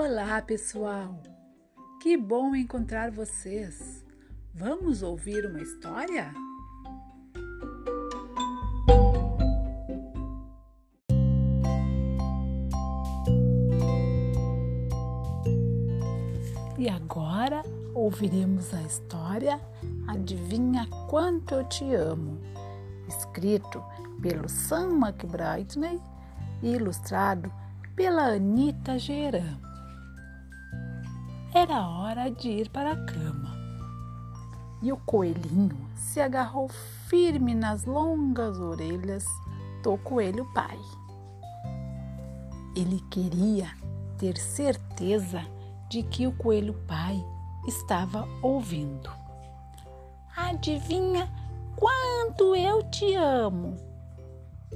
Olá, pessoal! Que bom encontrar vocês! Vamos ouvir uma história? E agora ouviremos a história Adivinha Quanto Eu Te Amo, escrito pelo Sam McBride e ilustrado pela Anita Geran. Era hora de ir para a cama. E o coelhinho se agarrou firme nas longas orelhas do coelho pai. Ele queria ter certeza de que o coelho pai estava ouvindo. Adivinha quanto eu te amo?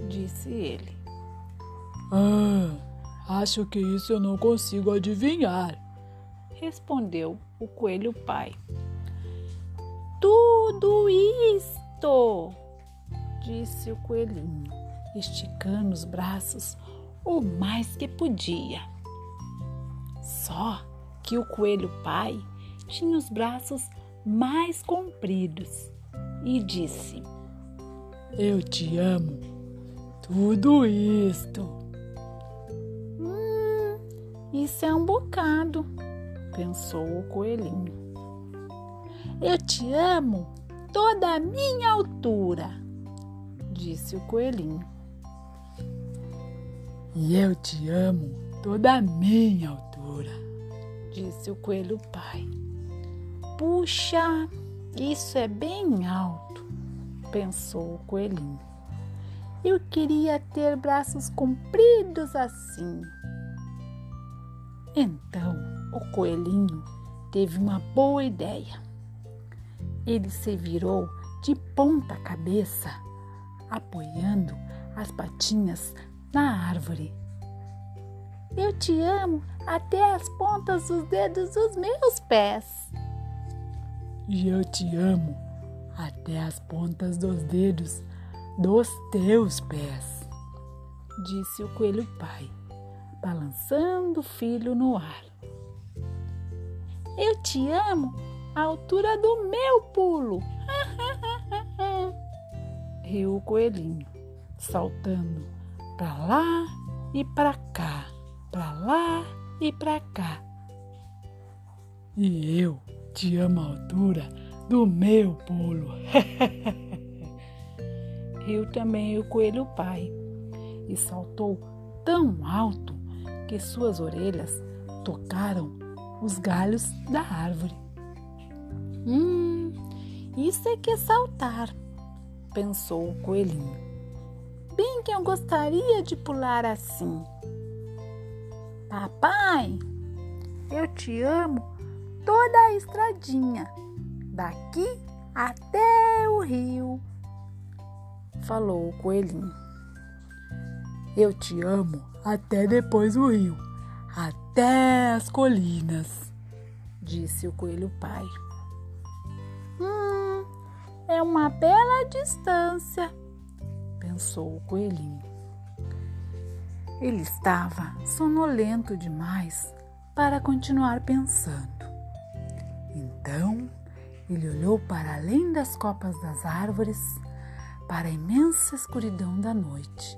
disse ele. Ah, acho que isso eu não consigo adivinhar, respondeu o coelho pai. Tudo isto, disse o coelhinho, esticando os braços o mais que podia. Só que o coelho pai tinha os braços mais compridos e disse: Eu te amo. Tudo isto. Hum, isso é um bocado, pensou o coelhinho. Eu te amo toda a minha altura, disse o coelhinho. E eu te amo toda a minha altura, disse o coelho pai. Puxa, isso é bem alto, pensou o coelhinho. Eu queria ter braços compridos assim. Então o coelhinho teve uma boa ideia. Ele se virou de ponta cabeça, apoiando as patinhas na árvore. Eu te amo até as pontas dos dedos dos meus pés. E eu te amo até as pontas dos dedos dos teus pés, disse o coelho pai, balançando o filho no ar. Eu te amo à altura do meu pulo. Riu o coelhinho, saltando para lá e para cá, para lá e para cá. E eu te amo à altura do meu pulo. Riu também o coelho pai e saltou tão alto que suas orelhas tocaram os galhos da árvore. Hum, isso é que é saltar, pensou o coelhinho. Bem que eu gostaria de pular assim. Papai, eu te amo toda a estradinha, daqui até o rio, falou o coelhinho. Eu te amo até depois do rio até as colinas, disse o coelho pai. Hum, é uma bela distância, pensou o coelhinho. Ele estava sonolento demais para continuar pensando. Então, ele olhou para além das copas das árvores, para a imensa escuridão da noite.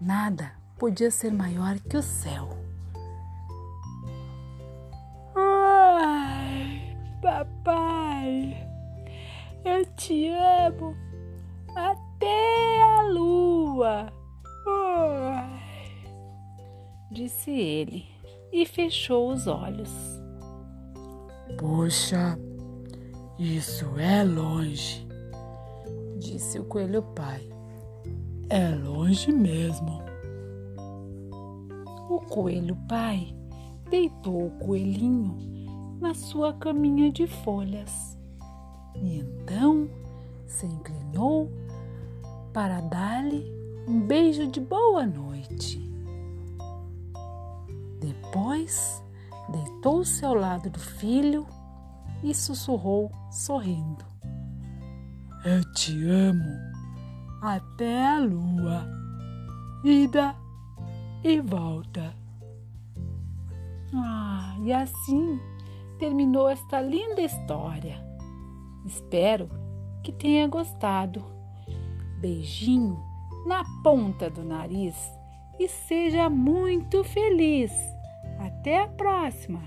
Nada podia ser maior que o céu. Te amo até a lua, disse ele e fechou os olhos. Poxa, isso é longe, disse o coelho pai. É longe mesmo. O coelho pai deitou o coelhinho na sua caminha de folhas. E então se inclinou para dar-lhe um beijo de boa noite. Depois deitou-se ao lado do filho e sussurrou, sorrindo: Eu te amo até a lua, ida e volta. Ah, e assim terminou esta linda história. Espero que tenha gostado. Beijinho na ponta do nariz e seja muito feliz. Até a próxima!